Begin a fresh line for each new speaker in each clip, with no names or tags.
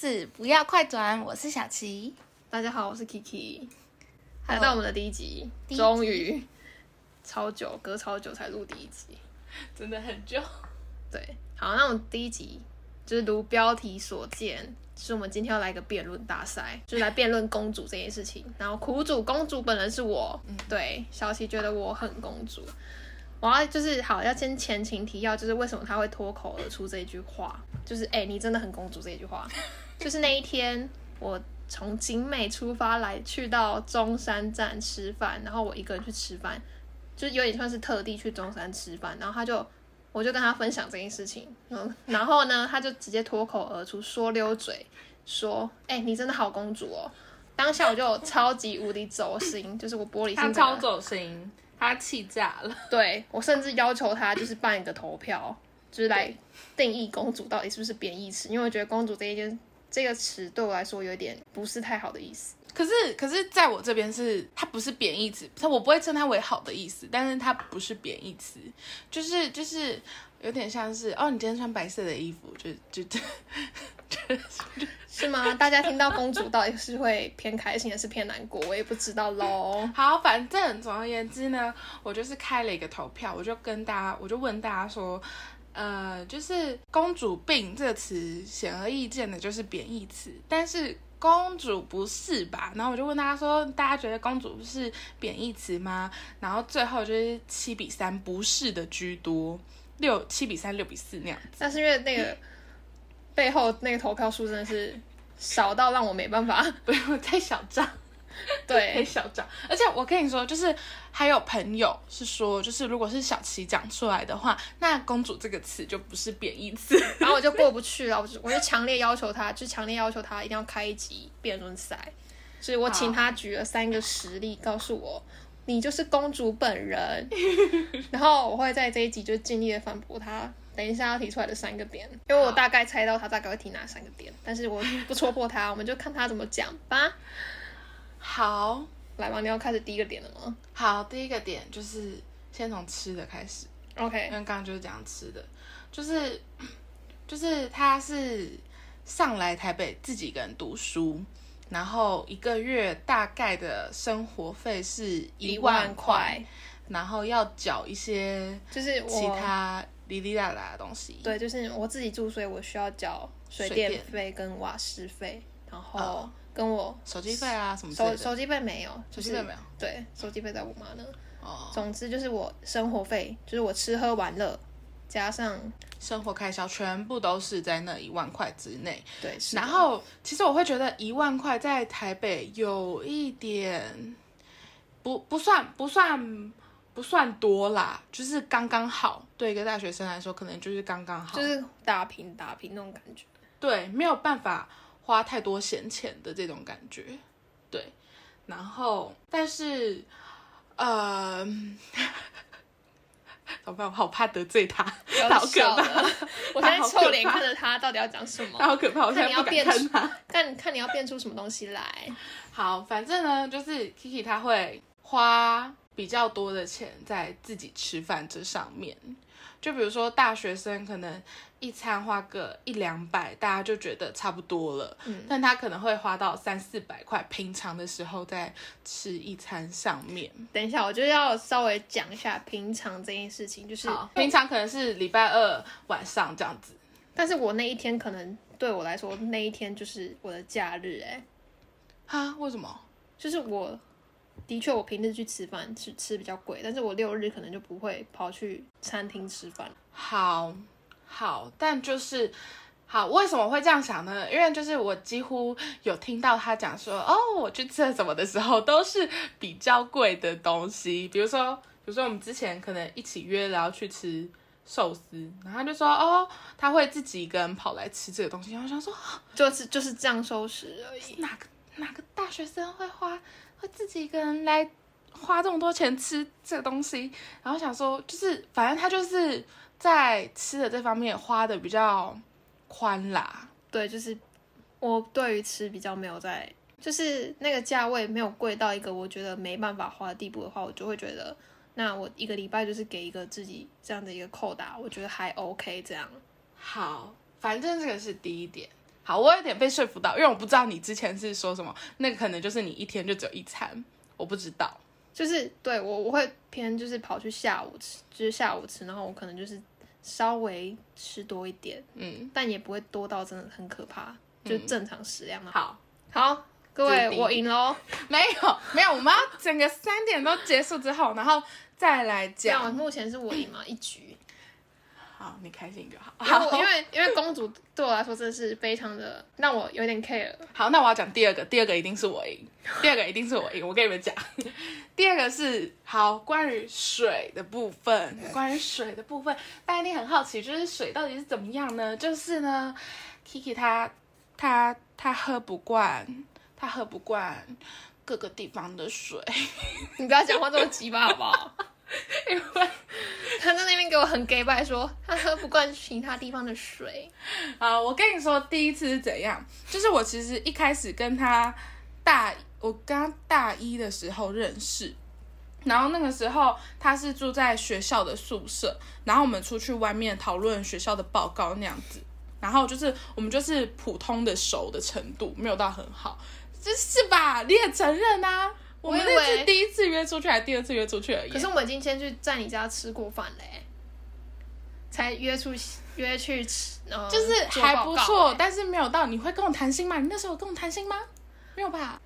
是不要快转，我是小琪。
大家好，我是
Kiki，Hello
来到我们的第一集，
第一集
终于超久，隔超久才录第一集。
真的很久。
对，好，那我们第一集就是如标题所见，是我们今天要来一个辩论大赛，就是来辩论公主这件事情。然后苦主公主本人是我，对，小琪觉得我很公主。我要就是好，要先前情提要，就是为什么他会脱口而出这一句话，就是哎、你真的很公主这一句话，就是那一天我从景美出发来去到中山站吃饭，然后我一个人去吃饭，就有点像是特地去中山吃饭，然后他就我就跟他分享这件事情，然后呢，他就直接脱口而出说溜嘴，说哎、你真的好公主哦。当下我就超级无敌走心，就是我玻璃心
他超走心，他气炸了。
对我甚至要求他就是办一个投票，就是来定义公主到底是不是贬义词，因为我觉得公主这一件这个词对我来说有点不是太好的意思。
可是，可是，在我这边是它不是贬义词，它我不会称它为好的意思，但是它不是贬义词，就是就是有点像是哦，你今天穿白色的衣服，就就就
是吗？大家听到公主到底是会偏开心还是偏难过，我也不知道喽。
好，反正总而言之呢，我就是开了一个投票，我就跟大家，我就问大家说，呃，就是“公主病”这个词显而易见的就是贬义词，但是公主不是吧？然后我就问大家说，大家觉得公主是贬义词吗？然后最后就是七比三不是的居多，六七比三六比四那样子。
但是因为那个背后那个投票数真的是少到让我没办法。
不用太小账。很
对，
小张，而且我跟你说，就是还有朋友是说，就是如果是小琪讲出来的话，那“公主”这个词就不是贬义词。
然后我就过不 去了，我就我就强烈要求他，就强烈要求他一定要开一集辩论赛。所以我请他举了三个实例，告诉我你就是公主本人。然后我会在这一集就尽力的反驳他。等一下要提出来的三个点，因为我大概猜到他大概会提哪三个点，但是我不戳破他，我们就看他怎么讲吧。
好
来吧，你要开始第一个点了吗
好，第一个点就是先从吃的开始
，？OK，
为刚刚就是讲吃的，就是就是他是上来台北自己一个人读书，然后一个月大概的生活费是一万块，，然后要缴一些
就是
其他哩哩啦啦的东西。
对，就是我自己住，所以我需要缴水
水电
电费跟瓦斯费，然后
哦
跟我
手机费啊什么的。
手手机费没有，就是
手机费没有
对，手机费在我妈那。
哦，
总之就是我生活费，就是我吃喝玩乐，加上
生活开销全部都是在那一万块之内。
对，是
然后其实我会觉得一万块在台北有一点不不算不算不算多啦，就是刚刚好。对一个大学生来说，可能就是刚刚好，
就是打平打平那种感觉。
对，没有办法花太多闲钱的这种感觉。对，然后但是呃，怎么办？我好怕得罪他，
他
好可怕，
我现在
好
臭脸看着他，到底要讲什么？
他好可怕，我现在不敢
看你要变
看他。
看看你要变出什么东西来。
好，反正呢，就是 Kiki 他会花比较多的钱在自己吃饭这上面。就比如说大学生可能一餐花个一两百，大家就觉得差不多了。
嗯
但他可能会花到三四百块，平常的时候在吃一餐上面。
等一下，我就要稍微讲一下平常这件事情，就是
平常可能是礼拜二晚上这样子。
但是我那一天可能对我来说，那一天就是我的假日、哎，
哈？为什么？
就是我的确我平日去吃饭吃吃比较贵，但是我六日可能就不会跑去餐厅吃饭。
好好，但就是好，为什么会这样想呢？因为就是我几乎有听到他讲说，哦，我去吃了什么的时候，都是比较贵的东西，比如说，比如说我们之前可能一起约了要去吃寿司，然后他就说，哦，他会自己一个人跑来吃这个东西，然后我想说，
就是就是这样收拾而已。
哪个哪个大学生会花会自己一个人来花这么多钱吃这个东西？然后想说，就是反正他就是在吃的这方面花的比较宽啦。
对，就是我对于吃比较没有在，就是那个价位没有贵到一个我觉得没办法花的地步的话，我就会觉得，那我一个礼拜就是给一个自己这样的一个扣打，我觉得还 OK 这样。
好，反正这个是第一点。好好，我有点被说服到，因为我不知道你之前是说什么，那个可能就是你一天就只有一餐，我不知道。
就是对我我会偏就是跑去下午吃，就是下午吃，然后我可能就是稍微吃多一点，
嗯，
但也不会多到真的很可怕，就正常食量嘛。
好，
好，各位我赢喽，
没有没有，我们要整个三点都结束之后，然后再来讲。
目前是我赢嘛一局。
好，你开心就好。
因为因为因为公主对我来说真的是非常的让我有点 care。
好，那我要讲第二个，第二个一定是我赢，第二个一定是我赢。我跟你们讲，第二个是好关于水的部分，关于水的部分，大家一定很好奇，就是水到底是怎么样呢？就是呢，Kiki 她她她喝不惯，她喝不惯各个地方的水，
你不要讲话这么急吧，好不好？
因为
他在那边给我很 gay 拜说他喝不惯其他地方的水。
啊，我跟你说，第一次是怎样？就是我其实一开始跟他大，我跟他大一的时候认识，然后那个时候他是住在学校的宿舍，然后我们出去外面讨论学校的报告那样子，然后就是我们就是普通的熟的程度，没有到很好，这是吧？你也承认啊？我们那是第一次约出去，还第二次约出去而已。
可是我们已经先去在你家吃过饭嘞，才约出约去吃，呃，
就是
做
还不错，
欸
但是没有到你会跟我谈心吗？你那时候有跟我谈心吗？没有吧？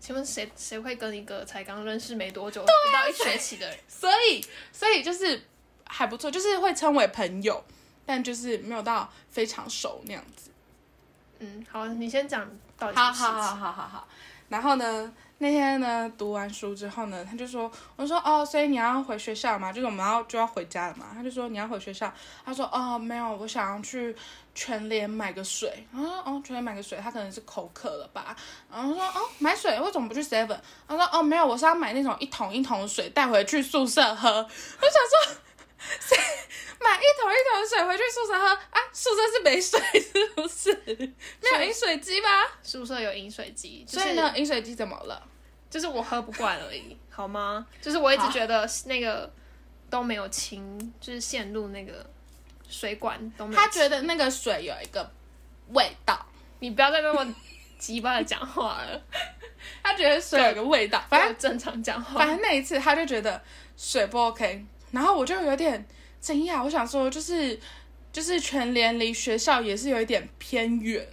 请问谁谁会跟一个才刚认识没多久、
啊
不到一学期的人？
所以，所以就是还不错，就是会称为朋友，但就是没有到非常熟那样子。
嗯，好，你先讲到底
好好好好好好。然后呢，那天呢读完书之后呢，他就说，我说哦，所以你要回学校嘛，就是我们要就要回家了嘛。他就说你要回学校，他说哦没有，我想要去全联买个水。然后哦全联买个水，他可能是口渴了吧。然后说哦买水，为什么不去 seven？他说哦没有，我是要买那种一桶一桶的水带回去宿舍喝。我想说。谁 买一桶一桶的水回去宿舍喝啊？宿舍是没水是不是？没有饮水机吗？
宿舍有饮水机，就是、
所以呢，饮水机怎么了？
就是我喝不惯而已，好吗？就是我一直觉得那个都没有清，就是线路那个水管都没有。
他觉得那个水有一个味道，
你不要再那么急巴的讲话了，
他觉得水有个味道。反正
反正正常讲话
反。正那一次他就觉得水不 OK，然后我就有点惊讶，我想说就是就是全联离学校也是有一点偏远，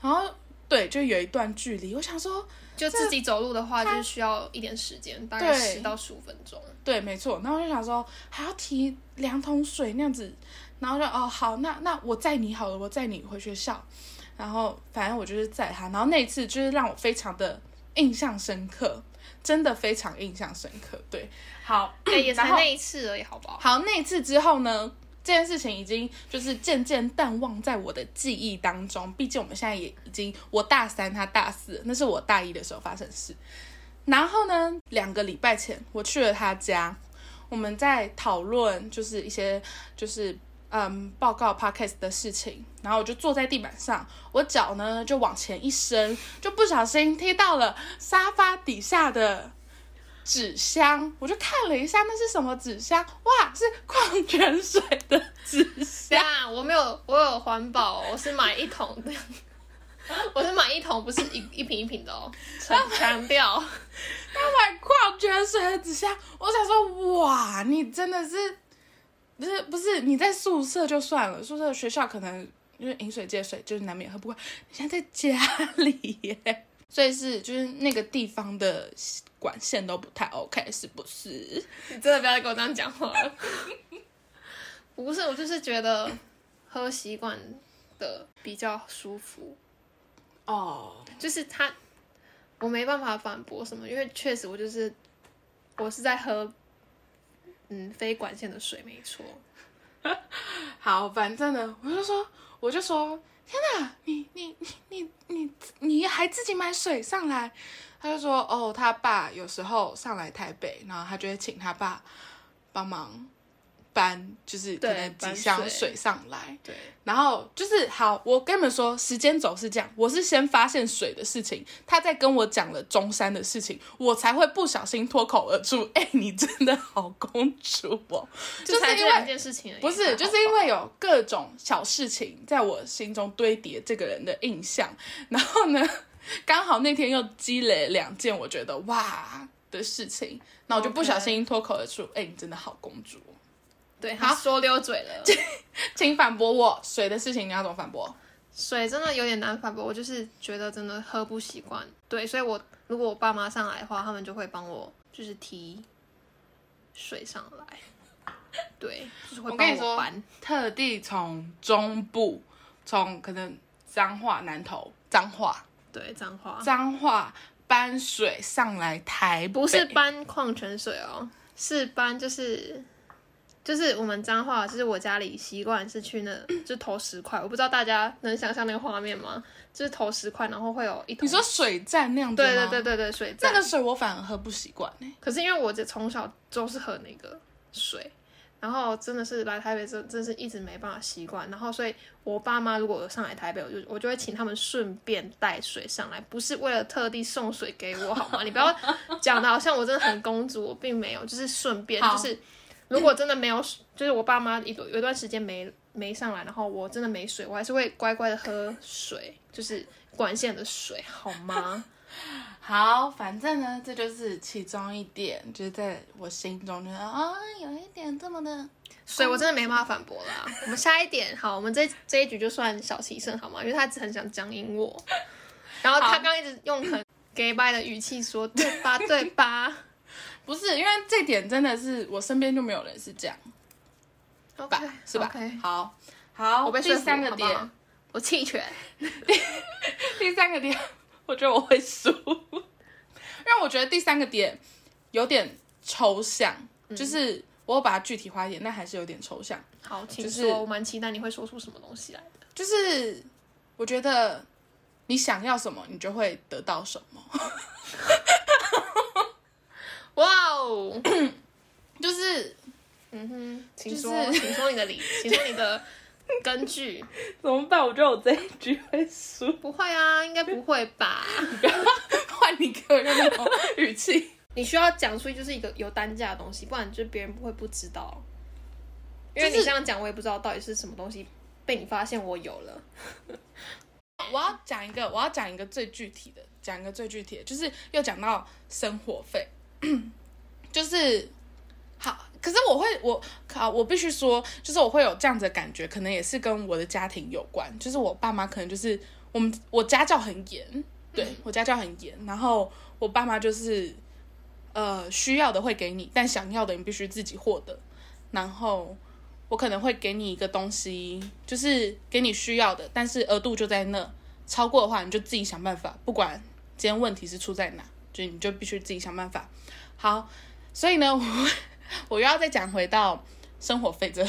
然后对，就有一段距离，我想说
就自己走路的话，就是需要一点时间，大概十到十五分钟。
对，没错。然后我就想说还要提两桶水那样子，然后就哦好，那那我载你好了，我载你回学校。然后反正我就是载他，然后那一次就是让我非常的印象深刻，真的非常印象深刻。对，好，
哎、也才那一次而已，好不好？
好，那一次之后呢，这件事情已经就是渐渐淡忘在我的记忆当中。毕竟我们现在也已经我大三，他大四，那是我大一的时候发生的事。然后呢，两个礼拜前我去了他家，我们在讨论就是一些就是嗯报告 podcast 的事情，然后我就坐在地板上，我脚呢就往前一伸，就不小心踢到了沙发底下的纸箱，我就看了一下那是什么纸箱，哇，是矿泉水的纸箱。
啊，我没有，我有环保，我是买一桶的，我是买一桶，不是一一瓶一瓶的哦，强强调。
他买矿泉水的纸箱，我想说，哇，你真的是，不是不是你在宿舍就算了，宿舍学校可能因为饮水接水，就是难免喝不惯。你现在在家里耶，所以是就是那个地方的管线都不太 OK，是不是？
你真的不要再跟我这样讲话了。不是，我就是觉得喝习惯的比较舒服，
哦，
就是他，我没办法反驳什么，因为确实我就是我是在喝，嗯，非管线的水，没错。
好，反正呢，我就说，我就说，天呐，你你你你你你还自己买水上来？他就说，哦，他爸有时候上来台北，然后他就会请他爸帮忙搬，就是可
对
能几箱水上来。
对，
然后就是好，我跟你们说，时间轴是这样，我是先发现水的事情，他在跟我讲了中山的事情，我才会不小心脱口而出，哎、你真的好公主哦，
就
就是因为
两件事情，
不是，就是因为有各种小事情在我心中堆叠这个人的印象，然后呢，刚好那天又积累两件我觉得哇的事情，那我就不小心脱口而出，哎、你真的好公主哦，
对他说溜嘴了。
请反驳我，水的事情你要怎么反驳？
水真的有点难反驳，我就是觉得真的喝不习惯。对，所以我如果我爸妈上来的话，他们就会帮我就是提水上来。对，就是会帮
我跟你说
搬。
特地从中部，从可能彰化、南投、彰化、
对，彰化
彰化搬水上来台北，
不是搬矿泉水哦，是搬就是就是我们彰化，就是我家里习惯是去那 就投十块，我不知道大家能想象那个画面吗？就是投十块，然后会有一桶。
你说水站那样子吗？
对对对对对，水站。
这个水我反而喝不习惯呢。
可是因为我这从小就是喝那个水，然后真的是来台北真真是一直没办法习惯，然后所以我爸妈如果有上来台北，我就我就会请他们顺便带水上来，不是为了特地送水给我好吗？你不要讲的好像我真的很公主，我并没有，就是顺便就是如果真的没有，就是我爸妈一有一段时间没没上来，然后我真的没水，我还是会乖乖的喝水，就是管线的水好吗？
好，反正呢，这就是其中一点，就是在我心中觉得啊，有一点这么的。
所以我真的没办法反驳啦。我们下一点，好，我们这这一局就算小齐胜好吗？因为他很想讲赢我，然后他刚一直用很 gay bye 的语气说对吧对吧
不是，因为这点真的是我身边就没有人是这样吧
，OK
是吧好，好，第
我被第
三个点，
好好我弃权。
第三个点，我觉得我会输，因为我觉得第三个点有点抽象，
嗯
就是我把它具体化一点，但还是有点抽象。
好，请
就是
说，我蛮期待你会说出什么东西来的。
就是我觉得你想要什么，你就会得到什么。
哇哦，
就是
嗯哼，请
就是
说，请说你的理，请说你的根据。
怎么办？我觉得我这一局会输。
不会啊，应该不会吧？
不要换你给我用那种语气。
你需要讲出就是一个有单价的东西，不然就别人不会不知道。因为你这样讲，我也不知道到底是什么东西被你发现我有了。
我要讲一个，我要讲一个最具体的，讲一个最具体的，就是又讲到生活费，就是好。可是我会，我靠，我必须说，就是我会有这样子的感觉，可能也是跟我的家庭有关。就是我爸妈可能就是我们，我家教很严，对、我家教很严，然后我爸妈就是呃需要的会给你，但想要的你必须自己获得。然后我可能会给你一个东西，就是给你需要的，但是额度就在那，超过的话你就自己想办法，不管今天问题是出在哪，就你就必须自己想办法。好，所以呢，我我又要再讲回到生活费这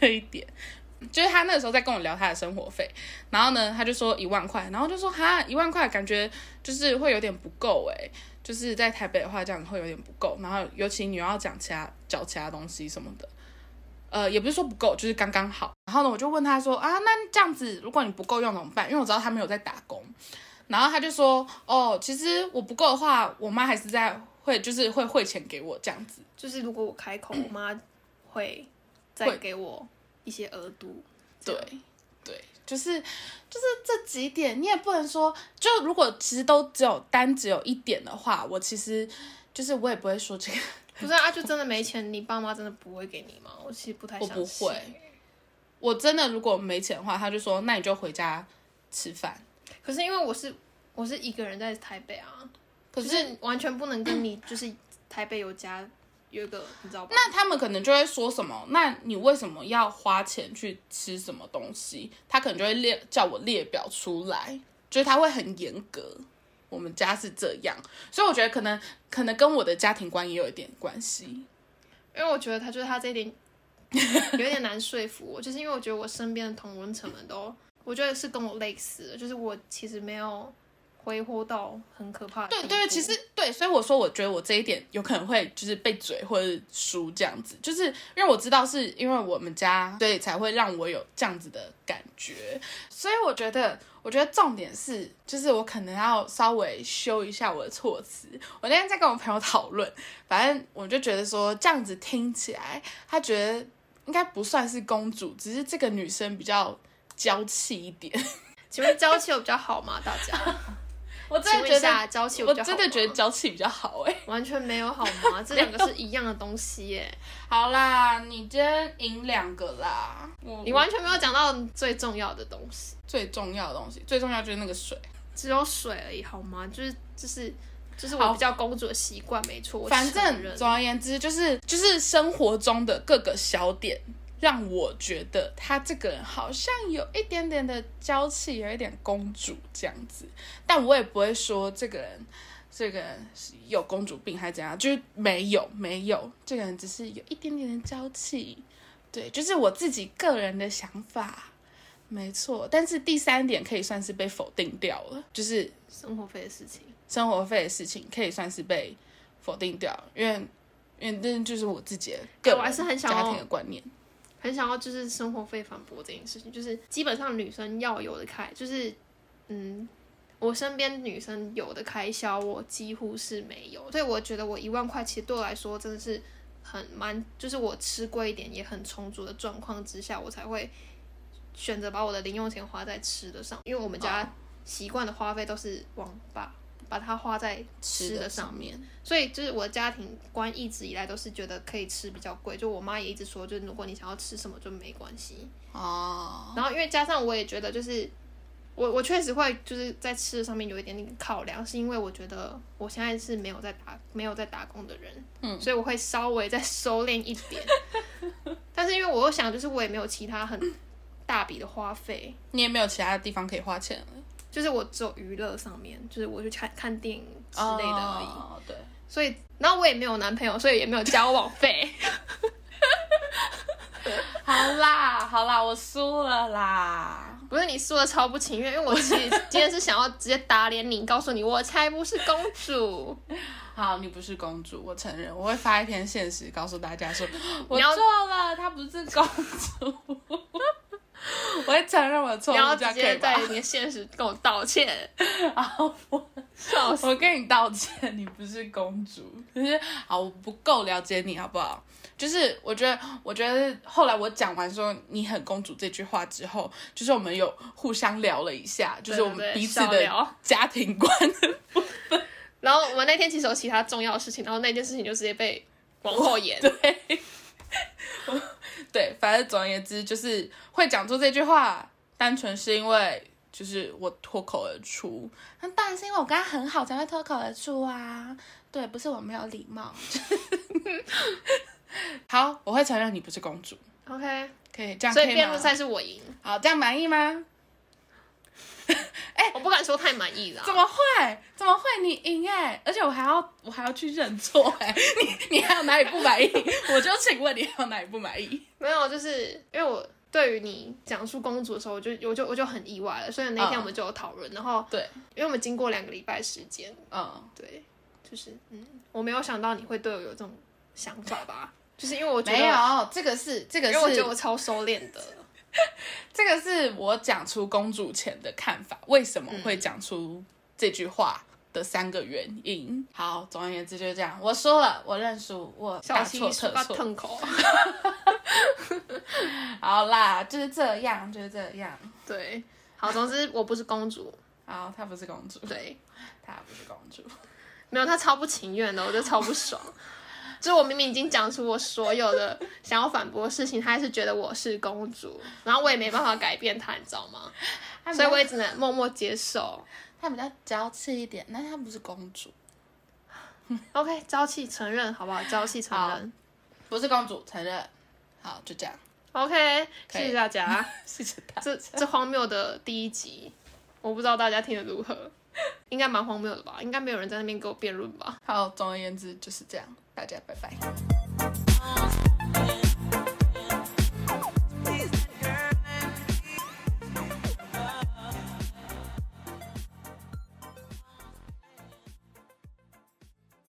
这一点。就是他那个时候在跟我聊他的生活费，然后呢，他就说一万块，然后就说哈一万块感觉就是会有点不够诶，就是在台北的话这样会有点不够，然后尤其你要讲其他找其他东西什么的，呃，也不是说不够，就是刚刚好。然后呢，我就问他说啊，那这样子如果你不够用怎么办？因为我知道他没有在打工，然后他就说哦，其实我不够的话，我妈还是在会就是会汇钱给我这样子。
就是如果我开口，我妈会再给我一些额度。
对对，就是就是这几点，你也不能说，就如果其实都只有单只有一点的话，我其实就是我也不会说这个，
不是啊，就真的没钱，你爸妈真的不会给你吗？我其实不太
我不。会。我真的如果没钱的话，他就说那你就回家吃饭。
可是因为我是我是一个人在台北啊，
可
就是是完全不能跟你就是台北有家有一个你知道吧？
那他们可能就会说什么？那你为什么要花钱去吃什么东西？他可能就会列叫我列表出来，就是他会很严格。我们家是这样，所以我觉得可能可能跟我的家庭观也有一点关系。
因为我觉得他就是他这一点有点难说服我，就是因为我觉得我身边的同温层们都，我觉得是跟我类似的，就是我其实没有挥霍到很可怕的。
对对，其实对，所以我说，我觉得我这一点有可能会就是被嘴或者输这样子，就是因为我知道是因为我们家，所以才会让我有这样子的感觉。所以我觉得，我觉得重点是，就是我可能要稍微修一下我的措辞。我那天在跟我朋友讨论，反正我就觉得说这样子听起来，他觉得应该不算是公主，只是这个女生比较娇气一点。
请问娇气有比较好吗？大家，
我真的觉得
下娇气
我真的觉得娇气比较好哎、
完全没有好吗？这两个是一样的东西耶。
好啦，你今天赢两个啦。
你完全没有讲到最重要的东西，
最重要的东西，最重要就是那个水。
只有水而已，好吗？就是就是就是我比较公主的习惯，没错。
反正总而言之，就是就是生活中的各个小点，让我觉得他这个人好像有一点点的娇气，有一点公主这样子。但我也不会说这个人。这个人是有公主病还是怎样？就是没有没有，这个人只是有一点点的娇气，对，就是我自己个人的想法，没错。但是第三点可以算是被否定掉了，就是
生活费的事情。
生活费的事情可以算是被否定掉，因为因为这就是我自己的个人
我还是很想
家庭的观念。
很想要就是生活费反驳这件事情，就是基本上女生要有的开，就是嗯，我身边女生有的开销，我几乎是没有，所以我觉得我一万块其实对我来说真的是很蛮，就是我吃贵一点也很充足的状况之下，我才会选择把我的零用钱花在吃的上，因为我们家习惯的花费都是往把把它花在吃的上面。所以就是我的家庭观一直以来都是觉得可以吃比较贵，就我妈也一直说，就是如果你想要吃什么就没关系。
哦，
然后因为加上我也觉得就是我我确实会就是在吃的上面有一点点考量，是因为我觉得我现在是没有在打没有在打工的人，
嗯
所以我会稍微再收敛一点。但是因为我又想，就是我也没有其他很大笔的花费，
你也没有其他地方可以花钱了
就是我只有娱乐上面，就是我去看看电影之类的而已。
哦对，
所以，然后我也没有男朋友，所以也没有交往费。
好啦好啦，我输了啦。
不是你输的超不情愿，因为我其实 今天是想要直接打脸你，告诉你我才不是公主。
好，你不是公主，我承认，我会发一篇现实告诉大家说，我错了，她不是公主。我会承认我的错误，
你要
这样可以吧
直接在？你的现实跟我道歉，
好，我
笑死！
我跟你道歉，你不是公主，可是好，我不够了解你，好不好？就是我觉得，我觉得后来我讲完说你很公主这句话之后，就是我们有互相聊了一下，就是我们彼此的家庭观。
然后我们那天其实有其他重要的事情，然后那件事情就直接被往后延。
对，对，反正总而言之，就是会讲出这句话，单纯是因为就是我脱口而出，那当然是因为我跟他很好才会脱口而出啊。对，不是我没有礼貌。好，我会承认你不是公主
，OK，
可以这样
所
可以吗？
以辩论赛是我赢，
好，这样满意吗？
我不敢说太满意了。
怎么会？怎么会？你赢哎、而且我还要我还要去认错哎、你你还有哪里不满意？我就请问你还有哪里不满意？
没有，就是因为我对于你讲述公主的时候，我就我就我就很意外了，所以那天
嗯
我们就有讨论，然后
对，
因为我们经过两个礼拜时间，
嗯，
对，就是嗯，我没有想到你会对我有这种想法吧，就是因为我觉得
没有，这个是这个
因为我觉得我超收敛的，
这个是我讲出公主前的看法，为什么
嗯
会讲出这句话的三个原因。好，总而言之就是这样，我说了，我认输，我大错特错。好啦，就是这样，就是这样。
对，好，总之我不是公主，
好，她不是公主，
对，
她不是公主。
没有，她超不情愿的，我就超不爽。就是我明明已经讲出我所有的想要反驳的事情，他还是觉得我是公主，然后我也没办法改变他，你知道吗？所以我也只能默默接受。
她比较娇气一点，但她不是公主
，OK，娇气承认好不好？娇气承认。
不是公主，承认。好，就这样
，OK，谢谢大家。
谢谢大
这
家。
这这荒谬的第一集，我不知道大家听的如何，应该蛮荒谬的吧？应该没有人在那边跟我辩论吧？
好，总而言之就是这样，大家拜拜。